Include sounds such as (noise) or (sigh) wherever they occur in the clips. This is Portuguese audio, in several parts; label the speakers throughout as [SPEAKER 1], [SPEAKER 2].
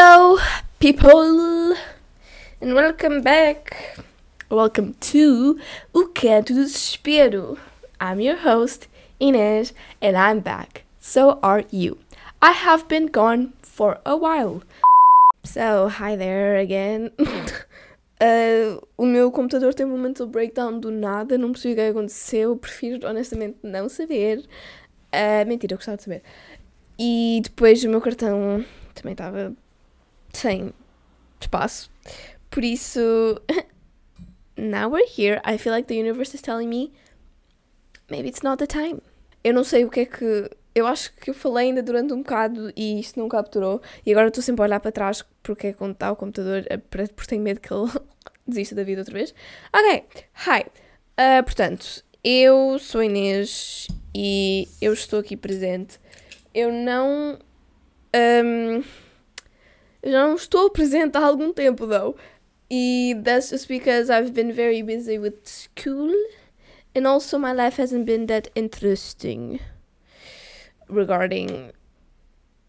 [SPEAKER 1] Hello, people, and welcome back. Welcome to O Canto do Desespero. I'm your host, Inês, and I'm back. So are you. I have been gone for a while. So, hi there again. (laughs) Uh, o meu computador tem um mental breakdown do nada, não percebi o que aconteceu, prefiro honestamente não saber. Uh, mentira, eu gostava de saber. E depois o meu cartão também estava sem espaço. Por isso, (laughs) now we're here. I feel like the universe is telling me maybe it's not the time. Eu não sei o que é que. Eu acho que eu falei ainda durante um bocado e isto não capturou. E agora estou sempre a olhar para trás porque é quando está o computador, eh, porque tenho medo que ele (laughs) desista da vida outra vez. Ok, hi. Uh, portanto, eu sou Inês e eu estou aqui presente. Eu não. Um, eu já não estou presente há algum tempo, though. E that's just because I've been very busy with school. And also my life hasn't been that interesting regarding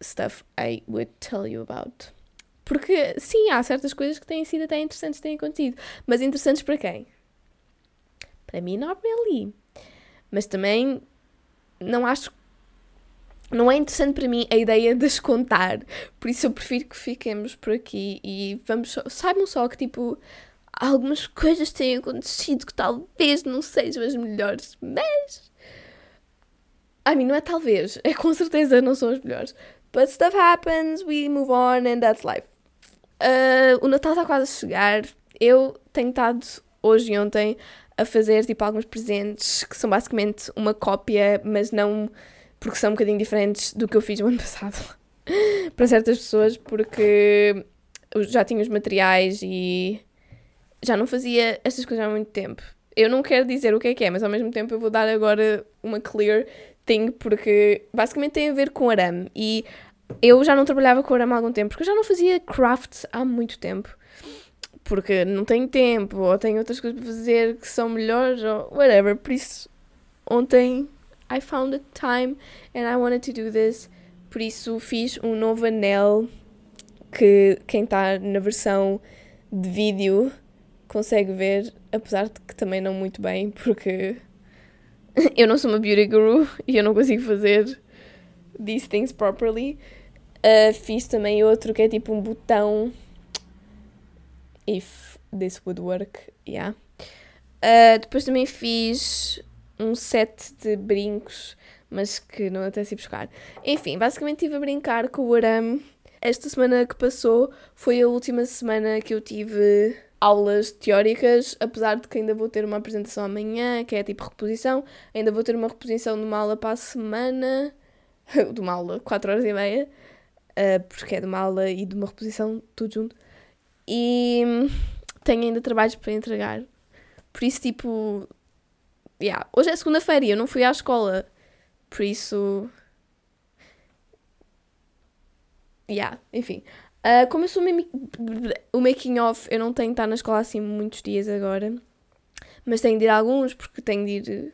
[SPEAKER 1] stuff I would tell you about. Porque, sim, há certas coisas que têm sido até interessantes, têm acontecido. Mas interessantes para quem? Para mim, not really. Mas também não acho. Não é interessante para mim a ideia de as contar. Por isso eu prefiro que fiquemos por aqui e vamos só, saibam só que tipo algumas coisas têm acontecido que talvez não sejam as melhores, mas I mean, não é talvez, é com certeza não são as melhores. But stuff happens, we move on and that's life. Uh, o Natal está quase a chegar. Eu tenho estado hoje e ontem a fazer tipo alguns presentes que são basicamente uma cópia, mas não porque são um bocadinho diferentes do que eu fiz no ano (laughs) passado. Para certas pessoas, porque eu já tinha os materiais e já não fazia estas coisas há muito tempo. Eu não quero dizer o que é que é, mas ao mesmo tempo eu vou dar agora uma clear thing, porque basicamente tem a ver com arame. E eu já não trabalhava com arame há algum tempo, porque eu já não fazia crafts há muito tempo. Porque não tenho tempo, ou tenho outras coisas para fazer que são melhores, ou whatever. Por isso, ontem I found the time and I wanted to do this. Por isso, fiz um novo anel que quem está na versão de vídeo consegue ver, apesar de que também não muito bem, porque (laughs) eu não sou uma beauty guru e eu não consigo fazer these things properly. Uh, fiz também outro que é tipo um botão. If this would work, yeah. Uh, depois também fiz um set de brincos, mas que não até se buscar. Enfim, basicamente estive a brincar com o arame. Esta semana que passou foi a última semana que eu tive aulas teóricas, apesar de que ainda vou ter uma apresentação amanhã, que é tipo reposição, ainda vou ter uma reposição de uma aula para a semana, (laughs) de uma aula, 4 horas e meia, uh, porque é de uma aula e de uma reposição, tudo junto. E tenho ainda trabalhos para entregar. Por isso, tipo, yeah. hoje é segunda-feira e eu não fui à escola, por isso. Yeah, enfim. Uh, como eu sou o making off, eu não tenho de estar na escola assim muitos dias agora, mas tenho de ir a alguns porque tenho de ir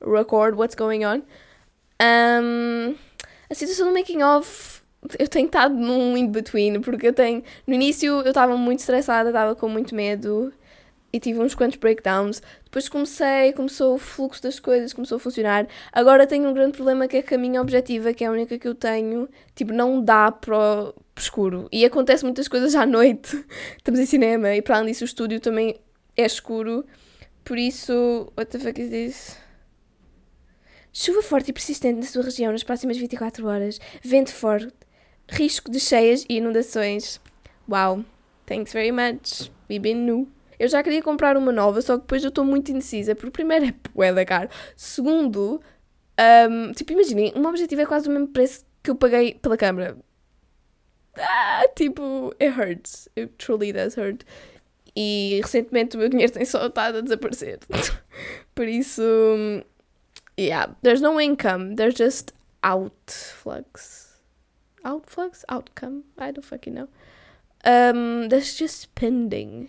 [SPEAKER 1] record what's going on. Um, a situação do making off, eu tenho estado num in-between, porque eu tenho. No início eu estava muito estressada, estava com muito medo e tive uns quantos breakdowns. Depois comecei, começou o fluxo das coisas, começou a funcionar. Agora tenho um grande problema que é que a minha objetiva, que é a única que eu tenho, tipo, não dá para o escuro. E acontece muitas coisas à noite. (laughs) Estamos em cinema e para além disso o estúdio também é escuro. Por isso, what the fuck is this? Chuva forte e persistente na sua região nas próximas 24 horas. Vento forte. Risco de cheias e inundações. Wow. Thanks very much. We've been new. Eu já queria comprar uma nova, só que depois eu estou muito indecisa, porque primeiro é (laughs) bué caro. Segundo, um, tipo, imaginem, uma objetiva é quase o mesmo preço que eu paguei pela câmera. Ah, tipo, it hurts. It truly does hurt. E recentemente o meu dinheiro tem só estado a desaparecer. (laughs) Por isso, yeah, there's no income, there's just outflux. Outflux? Outcome? I don't fucking know. Um, there's just spending.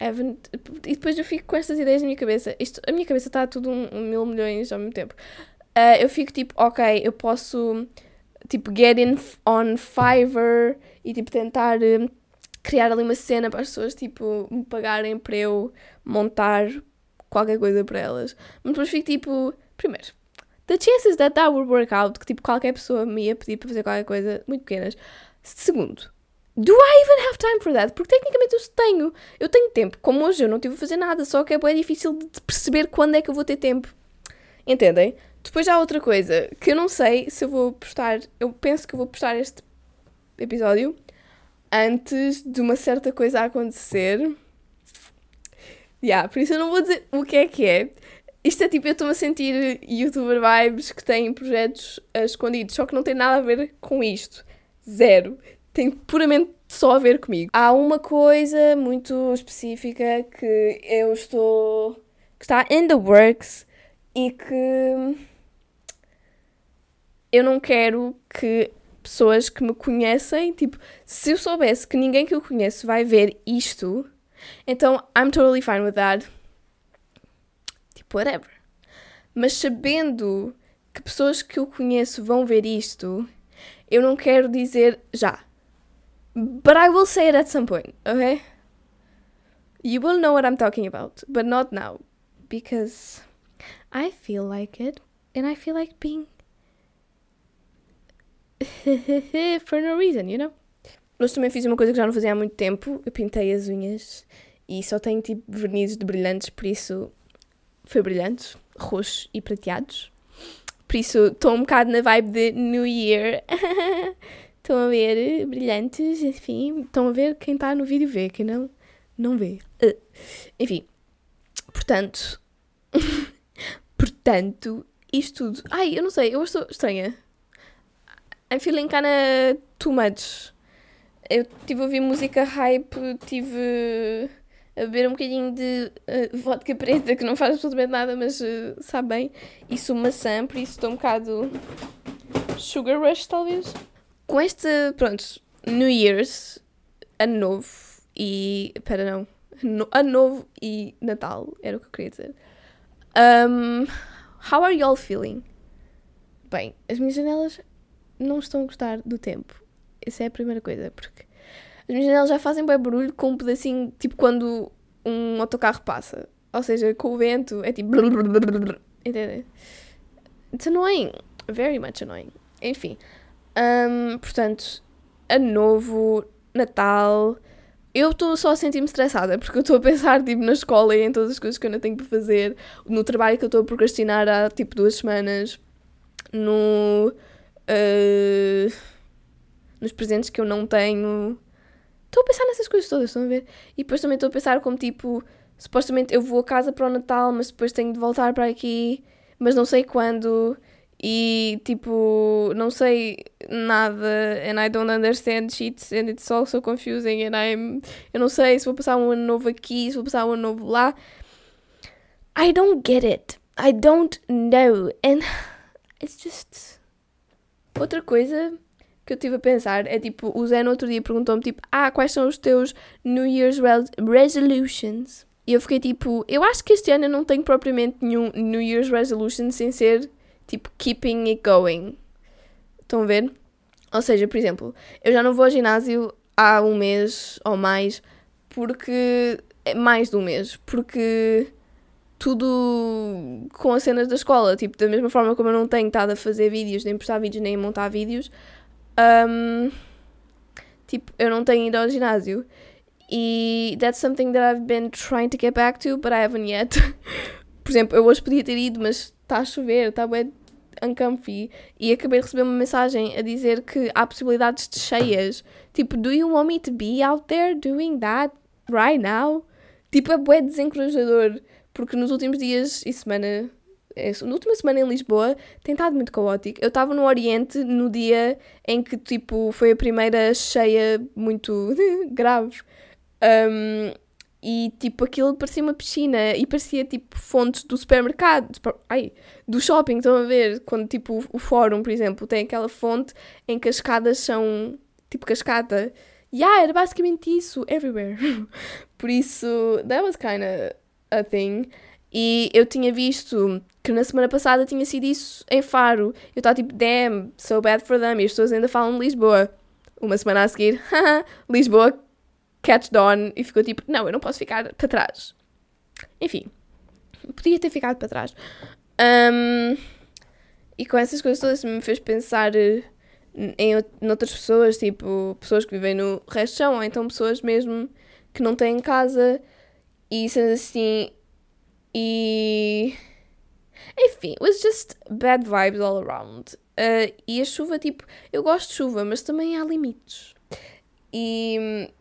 [SPEAKER 1] E depois eu fico com estas ideias na minha cabeça. Isto, a minha cabeça está tudo um, um, mil milhões ao mesmo tempo. Uh, eu fico tipo, ok, eu posso tipo, get in on Fiverr e, tipo, tentar uh, criar ali uma cena para as pessoas, tipo, me pagarem para eu montar qualquer coisa para elas. Mas depois fico, tipo, primeiro, the chances that that would work out, que, tipo, qualquer pessoa me ia pedir para fazer qualquer coisa, muito pequenas. Segundo, do I even have time for that? Porque tecnicamente eu tenho. Eu tenho tempo. Como hoje eu não tive a fazer nada, só que é bem difícil de perceber quando é que eu vou ter tempo. Entendem? Depois há outra coisa que eu não sei se eu vou postar. Eu penso que eu vou postar este episódio antes de uma certa coisa acontecer. Yeah, por isso eu não vou dizer o que é que é. Isto é tipo, eu estou-me a sentir youtuber vibes que têm projetos uh, escondidos, só que não tem nada a ver com isto. Zero. Tem puramente só a ver comigo. Há uma coisa muito específica que eu estou. que está in the works e que eu não quero que pessoas que me conhecem, tipo, se eu soubesse que ninguém que eu conheço vai ver isto, então I'm totally fine with that. Tipo, whatever. Mas sabendo que pessoas que eu conheço vão ver isto, eu não quero dizer já. But I will say it at some point, okay? You will know what I'm talking about, but not now. Because I feel like it, and I feel like being (laughs) for no reason, you know? Hoje também fiz uma coisa que já não fazia há muito tempo. Eu pintei as unhas e só tenho tipo vernizes de brilhantes, por isso foi brilhantes, roxos e prateados. Por isso estou um bocado na vibe de New Year. (laughs) Estão a ver brilhantes, enfim. Estão a ver quem está no vídeo vê, quem não, não vê. Uh. Enfim. Portanto. (laughs) portanto, isto tudo. Ai, eu não sei, eu estou estranha. I'm feeling kinda too much. Eu estive a ouvir música hype, tive a beber um bocadinho de uh, vodka preta, que não faz absolutamente nada, mas uh, sabe bem. E sou maçã, por isso estou um bocado sugar rush, talvez. Com este, pronto, New Year's, Ano Novo e. Espera, não. No, ano Novo e Natal, era o que eu queria dizer. Um, how are you all feeling? Bem, as minhas janelas não estão a gostar do tempo. Essa é a primeira coisa, porque as minhas janelas já fazem bem barulho com um pedacinho, tipo quando um autocarro passa. Ou seja, com o vento é tipo. Entendem? It's annoying. Very much annoying. Enfim. Um, portanto, ano novo, Natal. Eu estou só a sentir-me estressada porque eu estou a pensar tipo, na escola e em todas as coisas que eu ainda tenho para fazer, no trabalho que eu estou a procrastinar há tipo duas semanas, no. Uh, nos presentes que eu não tenho. Estou a pensar nessas coisas todas, estão a ver? E depois também estou a pensar como tipo, supostamente eu vou a casa para o Natal, mas depois tenho de voltar para aqui, mas não sei quando. E tipo, não sei nada, and I don't understand shit, and it's all so confusing, and I'm. Eu não sei se vou passar um ano novo aqui, se vou passar um ano novo lá. I don't get it. I don't know. And it's just. Outra coisa que eu estive a pensar é tipo, o Zé no outro dia perguntou-me tipo, ah, quais são os teus New Year's resolutions? E eu fiquei tipo, eu acho que este ano eu não tenho propriamente nenhum New Year's resolution sem ser tipo keeping it going. Estão a ver? Ou seja, por exemplo, eu já não vou ao ginásio há um mês ou mais porque. É mais de um mês, porque tudo com as cenas da escola, tipo, da mesma forma como eu não tenho estado a fazer vídeos, nem postar vídeos, nem a montar vídeos, um, tipo, eu não tenho ido ao ginásio. E that's something that I've been trying to get back to, but I haven't yet. (laughs) Por exemplo, eu hoje podia ter ido, mas está a chover, está bem uncomfy. E acabei de receber uma mensagem a dizer que há possibilidades de cheias. Tipo, do you want me to be out there doing that right now? Tipo, é bué desencorajador. Porque nos últimos dias e semana, é, na última semana em Lisboa, tem estado muito caótico. Eu estava no Oriente no dia em que, tipo, foi a primeira cheia muito (laughs) grave. Um, e tipo aquilo parecia uma piscina e parecia tipo fontes do supermercado, ai, do shopping, estão a ver? Quando tipo o, o fórum, por exemplo, tem aquela fonte em que as escadas são tipo cascata. Yeah, era basicamente isso, everywhere. (laughs) por isso, that was kinda a thing. E eu tinha visto que na semana passada tinha sido isso em Faro. Eu estava tipo, damn, so bad for them. E as pessoas ainda falam de Lisboa. Uma semana a seguir, (laughs) Lisboa, catch dawn. E ficou tipo, não, eu não posso ficar para trás. Enfim, podia ter ficado para trás. Um, e com essas coisas todas me fez pensar eh, em, outras pessoas, tipo, pessoas que vivem no resto do chão, ou então pessoas mesmo que não têm casa e sendo assim. E. Enfim, was just bad vibes all around. Uh, e a chuva, tipo, eu gosto de chuva, mas também há limites. E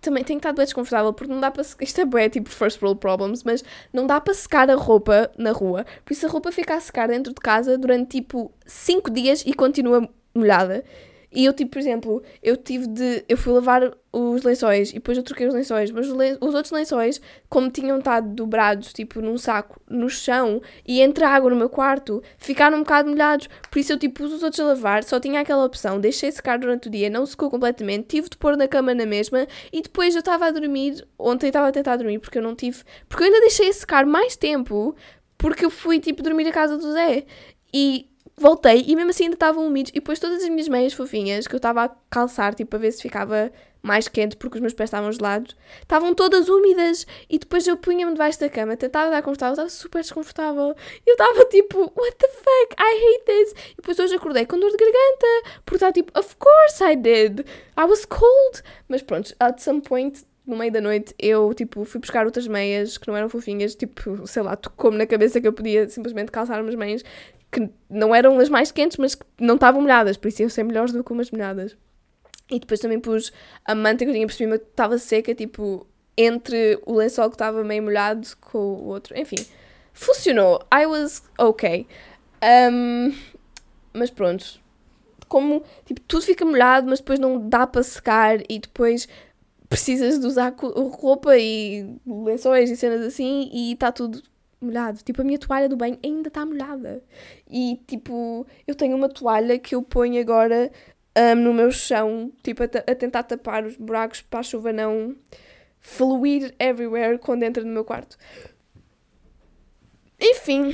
[SPEAKER 1] também tenho estado bem desconfortável porque não dá para. (laughs) Isto é bem tipo first world problems, mas não dá para secar a roupa na rua. Por isso a roupa fica a secar dentro de casa durante tipo 5 dias e continua molhada. E eu, tipo, por exemplo, eu tive de. Eu fui lavar os lençóis e depois eu troquei os lençóis, mas os, os outros lençóis, como tinham estado dobrados, tipo, num saco no chão e entre a água no meu quarto, ficaram um bocado molhados. Por isso eu, tipo, pus os outros a lavar, só tinha aquela opção, deixei secar durante o dia, não secou completamente, tive de pôr na cama na mesma e depois eu estava a dormir. Ontem estava a tentar dormir porque eu não tive. Porque eu ainda deixei secar mais tempo porque eu fui, tipo, dormir a casa do Zé. E voltei e mesmo assim ainda estavam úmidos. E depois todas as minhas meias fofinhas que eu estava a calçar, tipo, a ver se ficava mais quente porque os meus pés estavam gelados, estavam todas úmidas. E depois eu punha-me debaixo da cama, tentava dar confortável, estava super desconfortável. Eu estava tipo, what the fuck, I hate this. E depois hoje acordei com dor de garganta, porque estava tipo, of course I did, I was cold. Mas pronto, at some point no meio da noite, eu, tipo, fui buscar outras meias que não eram fofinhas, tipo, sei lá, tocou-me na cabeça que eu podia simplesmente calçar umas meias que não eram as mais quentes, mas que não estavam molhadas, por isso iam ser melhores do que umas molhadas. E depois também pus a manta que eu tinha por cima estava seca, tipo, entre o lençol que estava meio molhado com o outro. Enfim, funcionou. I was ok. Um, mas pronto. Como, tipo, tudo fica molhado, mas depois não dá para secar e depois precisas de usar roupa e lençóis e cenas assim e está tudo molhado. Tipo, a minha toalha do banho ainda está molhada. E, tipo, eu tenho uma toalha que eu ponho agora um, no meu chão, tipo, a, a, tentar tapar os buracos para a chuva não fluir everywhere quando entra no meu quarto. Enfim,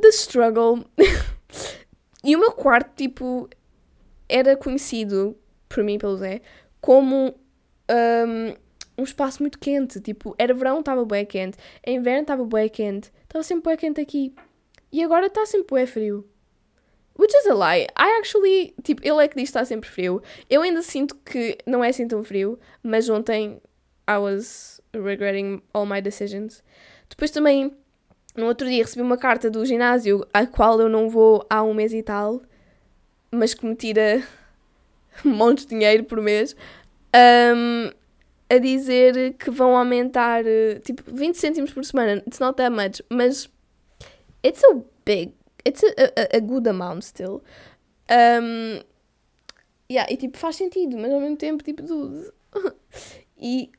[SPEAKER 1] the struggle. (laughs) e o meu quarto, tipo, era conhecido, por mim pelo Zé, como um, um espaço muito quente. Tipo, era verão, estava bem quente. Em inverno estava bem quente. Estava sempre bem quente aqui. E agora está sempre bem frio. Which is a lie. I actually, tipo, ele é que diz que está sempre frio. Eu ainda sinto que não é assim tão frio, mas ontem I was regretting all my decisions. Depois também, no outro dia, recebi uma carta do ginásio, a qual eu não vou há um mês e tal, mas que me tira (laughs) um monte de dinheiro por mês. Um, a dizer que vão aumentar eh, tipo 20 cêntimos por semana. It's not that much, mas it's a big, it's a, a, a good amount still. Um, yeah, e tipo faz sentido, mas ao mesmo tempo tipo tudo. (laughs) e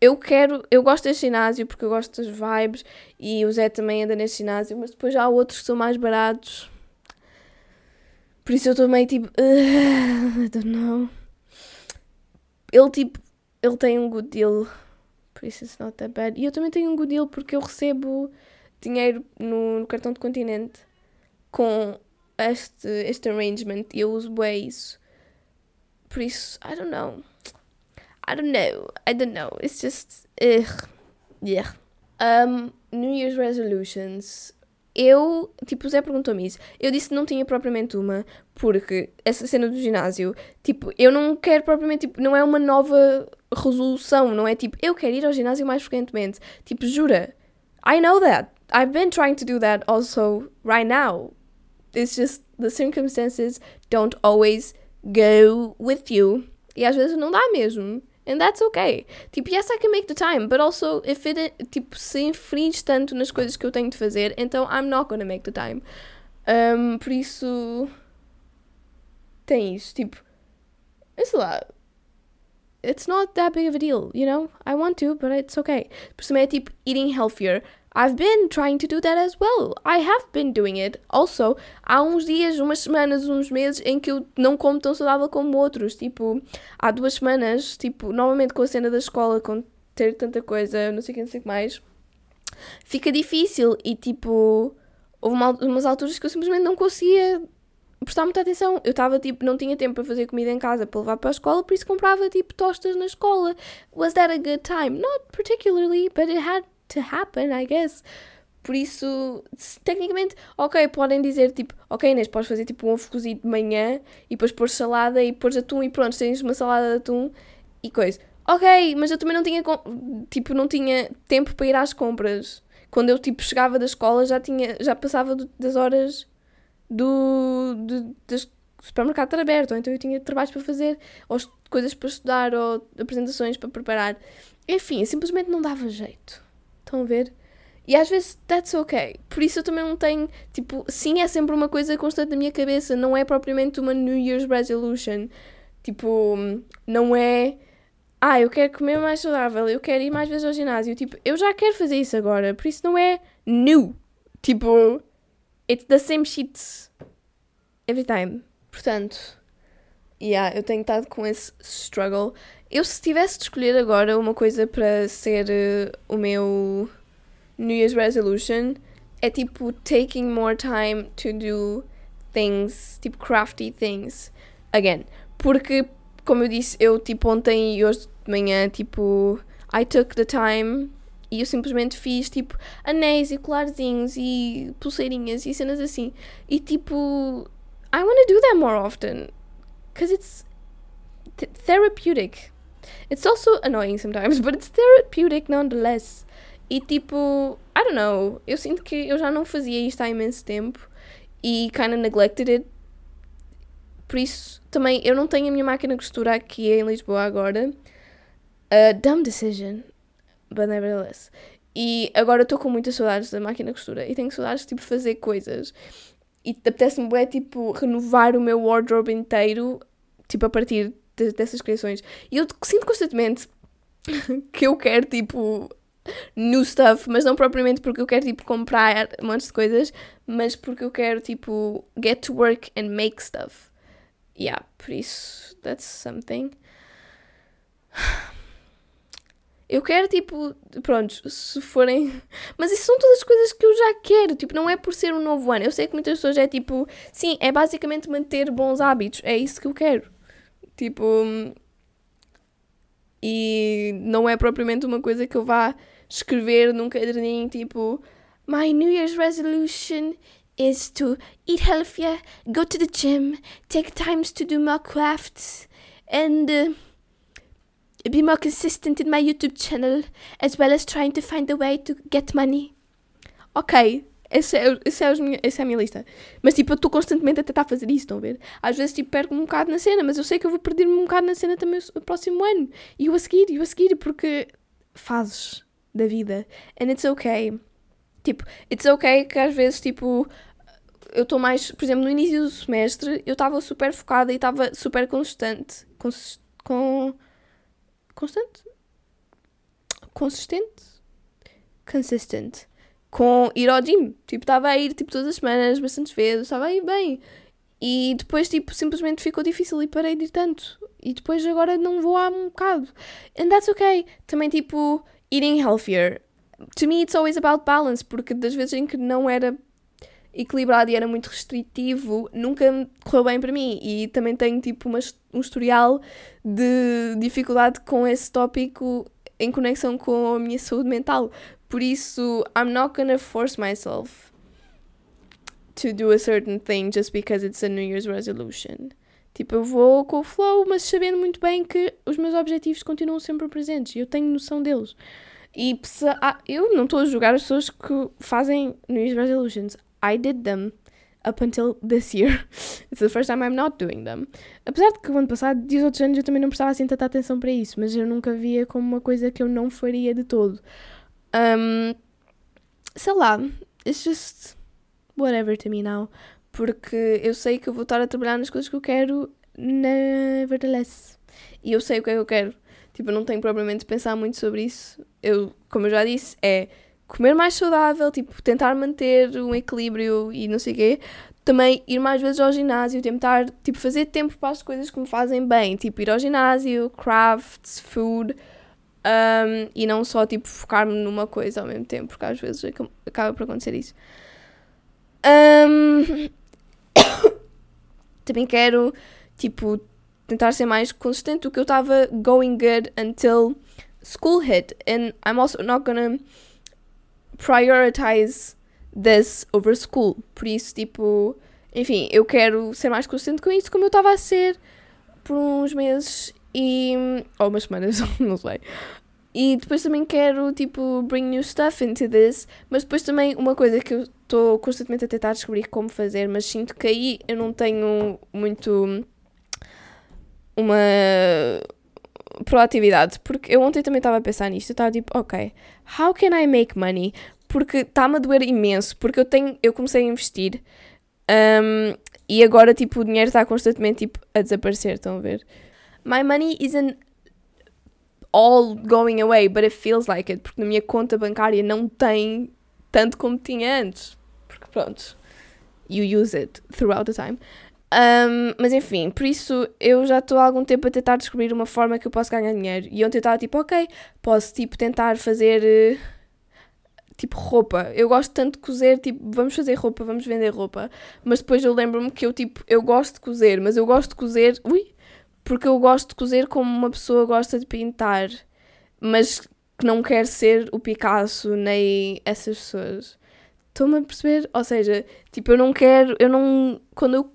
[SPEAKER 1] eu quero, eu gosto deste ginásio porque eu gosto das vibes e o Zé também anda neste ginásio, mas depois há outros que são mais baratos. Por isso eu estou meio tipo, uh, I don't know. Ele tipo ele tem um good deal, por isso it's not that bad. E eu também tenho um good deal porque eu recebo dinheiro no, no cartão de continente com este, este arrangement e eu uso bem isso. Por isso, I don't know. I don't know. I don't know. It's just. Ugh. Yeah. Um, New Year's resolutions eu, tipo, o Zé perguntou-me isso. Eu disse que não tinha propriamente uma, porque essa cena do ginásio, tipo, eu não quero propriamente, tipo, não é uma nova resolução, não é tipo, eu quero ir ao ginásio mais frequentemente. Tipo, jura. I know that. I've been trying to do that also right now. It's just the circumstances don't always go with you. E às vezes não dá mesmo. And that's okay. Tipo, yes, I can make the time, but also if it, tipo, se infringe tanto nas coisas que eu tenho de fazer, então I'm not gonna make the time. Um, por isso, tem isso, tipo, sei lá, it's not that big of a deal, you know? I want to, but it's okay. Por também é tipo, eating healthier. I've been trying to do that as well. I have been doing it. Also, há uns dias, umas semanas, uns meses em que eu não como tão saudável como outros. Tipo, há duas semanas, tipo, novamente com a cena da escola, com ter tanta coisa, não sei o que, não sei o que mais. fica difícil e tipo, houve uma, umas alturas que eu simplesmente não conseguia prestar muita atenção. Eu estava tipo, não tinha tempo para fazer comida em casa para levar para a escola, por isso comprava tipo tostas na escola. Was that a good time? Not particularly, but it had to happen, I guess. Por isso, tecnicamente, ok, podem dizer tipo, ok Inês, podes fazer tipo um ovo cozido de manhã e depois pôr salada e pôr atum e pronto, tens uma salada de atum e coisa. Ok, mas eu também não tinha, tipo, não tinha tempo para ir às compras. Quando eu tipo chegava da escola já tinha, já passava das horas do, do, do supermercado estar aberto, ou então eu tinha trabalhos para fazer, ou coisas para estudar, ou apresentações para preparar. Enfim, simplesmente não dava jeito. Estão a ver? E às vezes that's ok. Por isso eu também não tenho. Tipo, sim, é sempre uma coisa constante na minha cabeça. Não é propriamente uma New Year's Resolution. Tipo, não é. Ah, eu quero comer mais saudável, eu quero ir mais vezes ao ginásio. Tipo, eu já quero fazer isso agora. Por isso não é new. Tipo, it's the same shit every time. Portanto, yeah, eu tenho estado com esse struggle. Eu, se tivesse de escolher agora uma coisa para ser uh, o meu New Year's resolution é tipo taking more time to do things, tipo crafty things. Again, porque como eu disse, eu tipo ontem e hoje de manhã, tipo, I took the time e eu simplesmente fiz tipo anéis e colarzinhos e pulseirinhas e cenas assim. E tipo, I want to do that more often because it's th therapeutic. It's also annoying sometimes, (laughs) but it's therapeutic nonetheless. E tipo, I don't know, eu sinto que eu já não fazia isto há imenso tempo e kinda neglected it. Por isso, também, eu não tenho a minha máquina de costura aqui em Lisboa agora. Uh, dumb decision, but nevertheless. E agora estou com muitas saudades da máquina de costura e tenho saudades de tipo, fazer coisas. E apetece-me é tipo renovar o meu wardrobe inteiro, tipo a partir de, dessas criações. E eu sinto constantemente (laughs) que eu quero tipo new stuff, mas não propriamente porque eu quero tipo comprar um monte de coisas, mas porque eu quero tipo get to work and make stuff. Yeah, por isso, that's something. Eu quero, tipo, pronto, se forem. (laughs) Mas isso são todas as coisas que eu já quero. Tipo, não é por ser um novo ano. Eu sei que muitas pessoas é tipo. Sim, é basicamente manter bons hábitos. É isso que eu quero. Tipo. E não é propriamente uma coisa que eu vá escrever num caderninho tipo My New Year's resolution is to eat healthier, go to the gym, take times to do more crafts, and uh, be more consistent in my YouTube channel, as well as trying to find a way to get money. Ok, essa é, é é a minha lista. Mas tipo, eu estou constantemente a tentar fazer isso, estão a ver? Às vezes tipo, perco-me um bocado na cena, mas eu sei que eu vou perder-me um bocado na cena também o próximo ano. E eu a seguir, e eu a seguir, porque fases da vida. And it's okay. Tipo, it's okay que às vezes, tipo, eu estou mais, por exemplo, no início do semestre, eu estava super focada e estava super constante. Cons com. Constante? Consistente? Consistent. Com ir ao gym. Tipo, estava a ir tipo, todas as semanas, bastantes vezes, estava a ir bem. E depois, tipo, simplesmente ficou difícil e parei de ir tanto. E depois agora não vou há um bocado. And that's okay. Também, tipo, eating healthier. To me, it's always about balance, porque das vezes em que não era equilibrado e era muito restritivo, nunca correu bem para mim. E também tenho tipo uma, um historial de dificuldade com esse tópico em conexão com a minha saúde mental. Por isso, I'm not gonna force myself to do a certain thing just because it's a New Year's resolution. Tipo, eu vou com o flow, mas sabendo muito bem que os meus objetivos continuam sempre presentes e eu tenho noção deles. E ah, eu não estou a julgar as pessoas que fazem New Year's Resolutions. I did them up until this year. (laughs) It's the first time I'm not doing them. Apesar de que o ano passado e os outros anos eu também não prestava assim tanta atenção para isso, mas eu nunca via como uma coisa que eu não faria de todo. Um, sei lá, it's just whatever to me now porque eu sei que eu vou estar a trabalhar nas coisas que eu quero, nevertheless. E eu sei o que é que eu quero. Tipo, eu não tenho propriamente de pensar muito sobre isso. Eu, como eu já disse, é comer mais saudável, tipo, tentar manter um equilíbrio e não sei o quê. Também ir mais vezes ao ginásio, tentar, tipo, fazer tempo para as coisas que me fazem bem. Tipo, ir ao ginásio, crafts, food. Um, e não só tipo focar-me numa coisa ao mesmo tempo, porque às vezes acaba por acontecer isso. Um, (coughs) também quero tipo tentar ser mais consistente do que eu estava going good until school hit, and I'm also not gonna prioritize this over school. Por isso, tipo, enfim, eu quero ser mais consistente com isso, como eu estava a ser por uns meses e. ou umas semanas, (laughs) não sei. E depois também quero, tipo, bring new stuff into this. Mas depois também uma coisa que eu estou constantemente a tentar descobrir como fazer, mas sinto que aí eu não tenho muito. uma proatividade. Porque eu ontem também estava a pensar nisto. Eu estava tipo, ok, how can I make money? Porque está-me a doer imenso. Porque eu tenho. eu comecei a investir. Um, e agora, tipo, o dinheiro está constantemente tipo, a desaparecer. Estão a ver? My money isn't all going away, but it feels like it, porque na minha conta bancária não tem tanto como tinha antes. Porque pronto, you use it throughout the time. Um, mas enfim, por isso eu já estou há algum tempo a tentar descobrir uma forma que eu posso ganhar dinheiro. E ontem eu estava tipo, ok, posso tipo tentar fazer uh, tipo roupa. Eu gosto tanto de cozer, tipo, vamos fazer roupa, vamos vender roupa. Mas depois eu lembro-me que eu tipo, eu gosto de cozer, mas eu gosto de cozer. Ui, porque eu gosto de cozer como uma pessoa gosta de pintar, mas que não quer ser o Picasso nem essas pessoas. Estou-me a perceber? Ou seja, tipo, eu não quero, eu não. Quando eu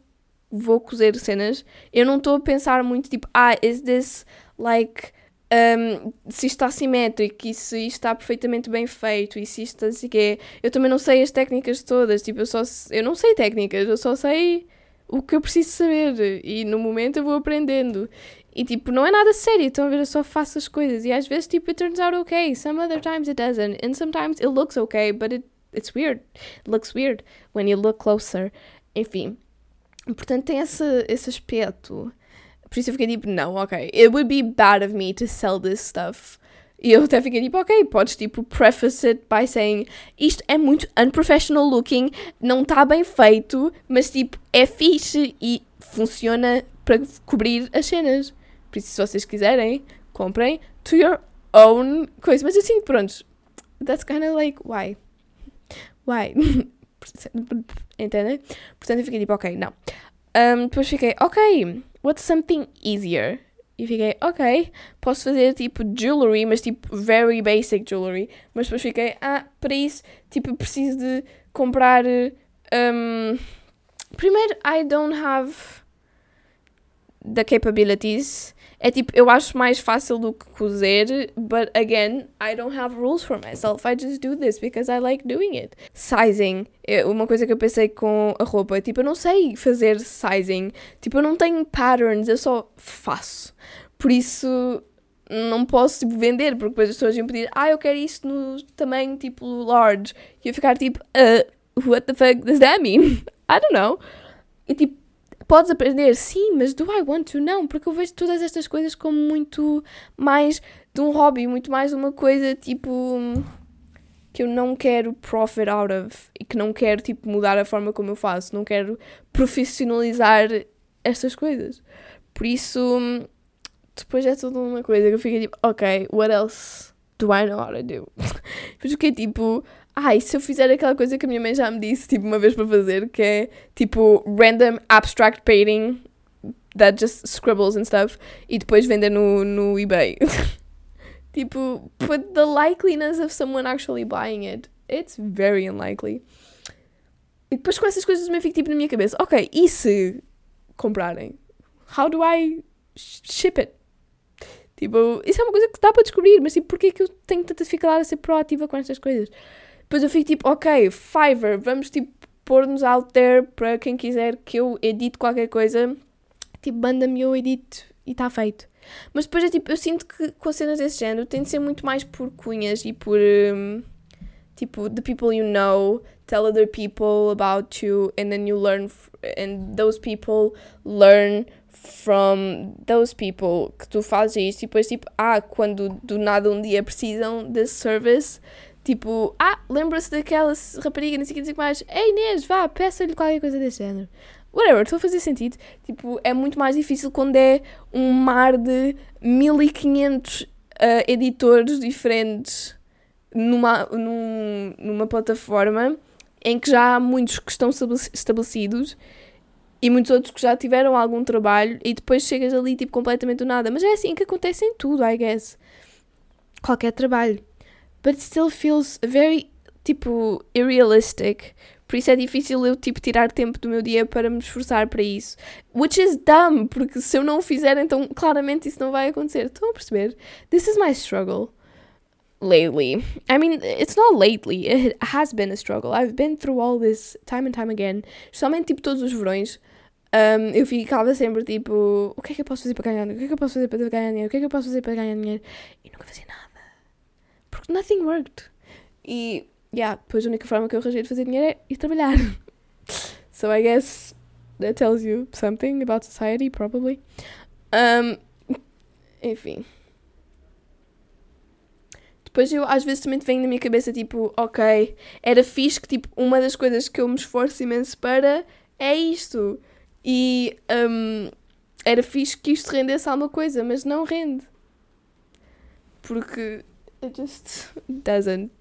[SPEAKER 1] vou cozer cenas, eu não estou a pensar muito tipo, ah, is this like. Um, se isto está simétrico e se isto está perfeitamente bem feito e se isto assim que é. Eu também não sei as técnicas todas, tipo, eu só eu não sei técnicas, eu só sei o que eu preciso saber e no momento eu vou aprendendo. E tipo, não é nada sério, estão a ver? Eu só faço as coisas e às vezes tipo, it turns out okay. Some other times it doesn't. And sometimes it looks okay, but it, it's weird. It looks weird when you look closer. Enfim. Portanto, tem esse, esse aspecto. Por isso eu fiquei tipo, não, ok. It would be bad of me to sell this stuff e eu até fiquei tipo, ok, podes tipo preface it by saying isto é muito unprofessional looking, não está bem feito, mas tipo é fixe e funciona para cobrir as cenas. Por isso, se vocês quiserem, comprem to your own coisa. Mas assim, pronto, that's kind of like, why? Why? (laughs) Entendem? Portanto, eu fiquei tipo, ok, não. Um, depois fiquei, ok, what's something easier? E fiquei, ok, posso fazer tipo jewelry, mas tipo very basic jewelry. Mas depois fiquei, ah, para isso, tipo, preciso de comprar. Um, primeiro, I don't have the capabilities é tipo, eu acho mais fácil do que cozer, but again, I don't have rules for myself. I just do this because I like doing it. Sizing, é uma coisa que eu pensei com a roupa, tipo, eu não sei fazer sizing. Tipo, eu não tenho patterns, eu só faço. Por isso, não posso tipo, vender, porque depois as pessoas iam pedir, ah, eu quero isto no tamanho tipo large. E eu ficar tipo, uh, what the fuck does that mean? (laughs) I don't know. E tipo, Podes aprender, sim, mas do I want to? Não, porque eu vejo todas estas coisas como muito mais de um hobby, muito mais uma coisa tipo que eu não quero profit out of e que não quero tipo mudar a forma como eu faço, não quero profissionalizar estas coisas. Por isso, depois é tudo uma coisa que eu fico tipo, ok, what else do I know how to do? (laughs) Depois fiquei tipo, ai, se eu fizer aquela coisa que a minha mãe já me disse, tipo, uma vez para fazer, que é tipo random abstract painting that just scribbles and stuff, e depois vender no, no eBay. (laughs) tipo, but the likeliness of someone actually buying it, it's very unlikely. E depois com essas coisas também fico tipo na minha cabeça, ok, e se comprarem? How do I ship it? Tipo, isso é uma coisa que dá para descobrir, mas tipo, porquê é que eu tenho tanta dificuldade a ser proativa com estas coisas? Depois eu fico tipo, ok, Fiverr, vamos tipo pôr-nos out there para quem quiser que eu edite qualquer coisa, tipo, manda-me eu edito e está feito. Mas depois é tipo, eu sinto que com cenas desse género tem de ser muito mais por cunhas e por um, tipo, the people you know tell other people about you and then you learn and those people learn from those people que tu fazes isso e depois tipo, ah, quando do nada um dia precisam desse service Tipo, ah, lembra-se daquela rapariga, não sei o que dizer mais. Ei Inês, vá, peça-lhe qualquer coisa desse género. Whatever, estou a fazer sentido. Tipo, é muito mais difícil quando é um mar de 1500 uh, editores diferentes numa, num, numa plataforma em que já há muitos que estão estabelecidos e muitos outros que já tiveram algum trabalho e depois chegas ali tipo completamente do nada. Mas é assim que acontece em tudo, I guess. Qualquer trabalho. But still feels very, tipo, irrealistic. Por isso é difícil eu, tipo, tirar tempo do meu dia para me esforçar para isso. Which is dumb, porque se eu não o fizer, então claramente isso não vai acontecer. Estão a perceber? This is my struggle lately. I mean, it's not lately. It has been a struggle. I've been through all this time and time again. Especialmente, tipo, todos os verões. Um, eu ficava sempre tipo: o que é que eu posso fazer para ganhar dinheiro? O que é que eu posso fazer para ganhar dinheiro? O que é que eu posso fazer para ganhar dinheiro? E nunca fazia nada. Porque nothing worked. E, yeah, depois a única forma que eu arranjei de fazer dinheiro é ir trabalhar. (laughs) so I guess that tells you something about society, probably. Um, enfim. Depois eu às vezes também vem na minha cabeça tipo, ok, era fixe que tipo, uma das coisas que eu me esforço imenso para é isto. E um, era fixe que isto rendesse alguma coisa, mas não rende. Porque it just (laughs) doesn't.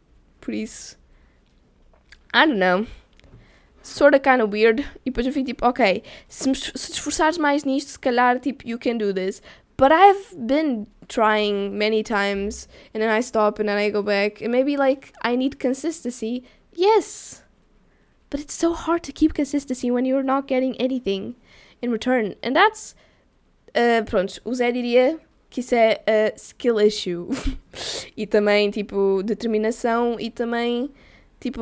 [SPEAKER 1] Please. I don't know. Sorta kind of weird. E depois eu fico tipo, ok, se, se esforçares mais nisto, se calhar, tipo, you can do this. But I've been trying many times and then I stop and then I go back. And maybe like I need consistency. Yes. But it's so hard to keep consistency when you're not getting anything in return. And that's. Uh, pronto, o Zé diria que isso é a skill issue. (laughs) e também, tipo, determinação e também, tipo.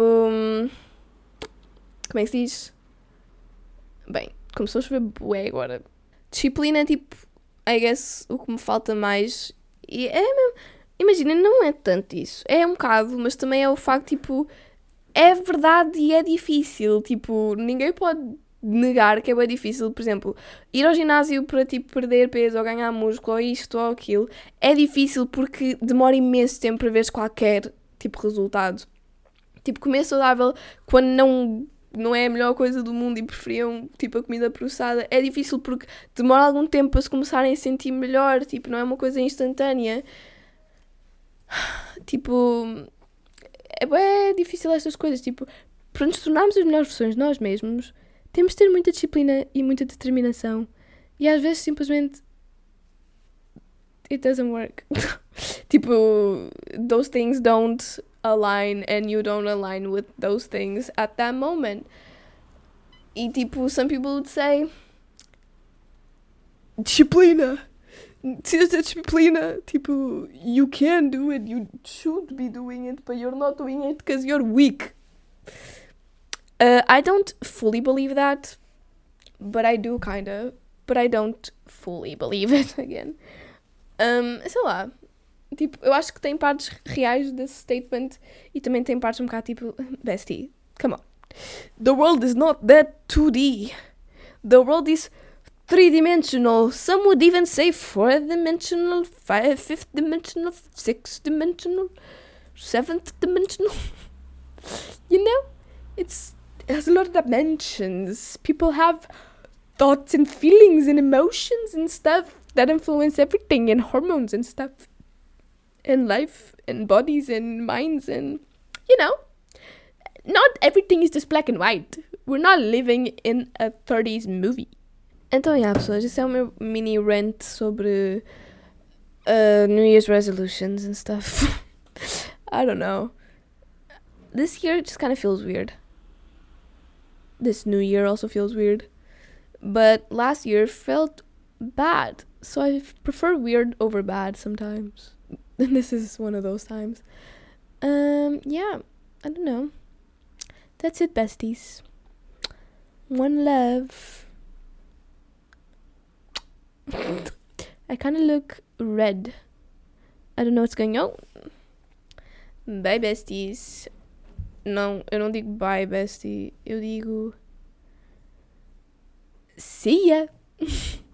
[SPEAKER 1] Como é que se diz? Bem, começou a chover bué agora. Disciplina, tipo, I guess o que me falta mais. E é mesmo. Imagina, não é tanto isso. É um bocado, mas também é o facto, tipo. É verdade e é difícil. Tipo, ninguém pode negar que é bem difícil, por exemplo, ir ao ginásio para tipo perder peso ou ganhar músculo ou isto ou aquilo, é difícil porque demora imenso tempo para veres qualquer tipo resultado. Tipo, comer saudável quando não não é a melhor coisa do mundo e preferiam tipo a comida processada, é difícil porque demora algum tempo para se começarem a sentir melhor, tipo, não é uma coisa instantânea. (sighs) Tipo, é, é difícil estas coisas, tipo, para nos tornarmos as melhores versões de nós mesmos, temos de ter muita disciplina e muita determinação. E às vezes simplesmente it doesn't work. (laughs) tipo, those things don't align and you don't align with those things at that moment. E tipo, some people would say disciplina. Precisas ter disciplina. Tipo, you can do it, you should be doing it, but you're not doing it because you're weak. Uh, I don't fully believe that, but I do kind of. But I don't fully believe (laughs) it again. Um, sei lá. Tipo, eu acho que tem partes reais desse statement e também tem partes um bocado tipo, (laughs) bestie, come on. The world is not that 2D. The world is three dimensional. Some would even say four dimensional, five, fifth dimensional, sixth dimensional, seventh dimensional. (laughs) you know? It's it has a lot of dimensions. People have thoughts and feelings and emotions and stuff that influence everything and hormones and stuff and life and bodies and minds and you know not everything is just black and white we're not living in a 30s movie então, yeah, pessoas, esse é o meu mini rant sobre uh, New Year's resolutions and stuff. (laughs) I don't know. This year just kind of feels weird. This new year also feels weird. But last year felt bad. So I prefer weird over bad sometimes. And (laughs) this is one of those times. Um, yeah, I don't know. That's it, besties. One love. (laughs) I kind of look red. I don't know what's going on. Bye, besties. Não, eu não digo bye, bestie. Eu digo. See ya! (laughs)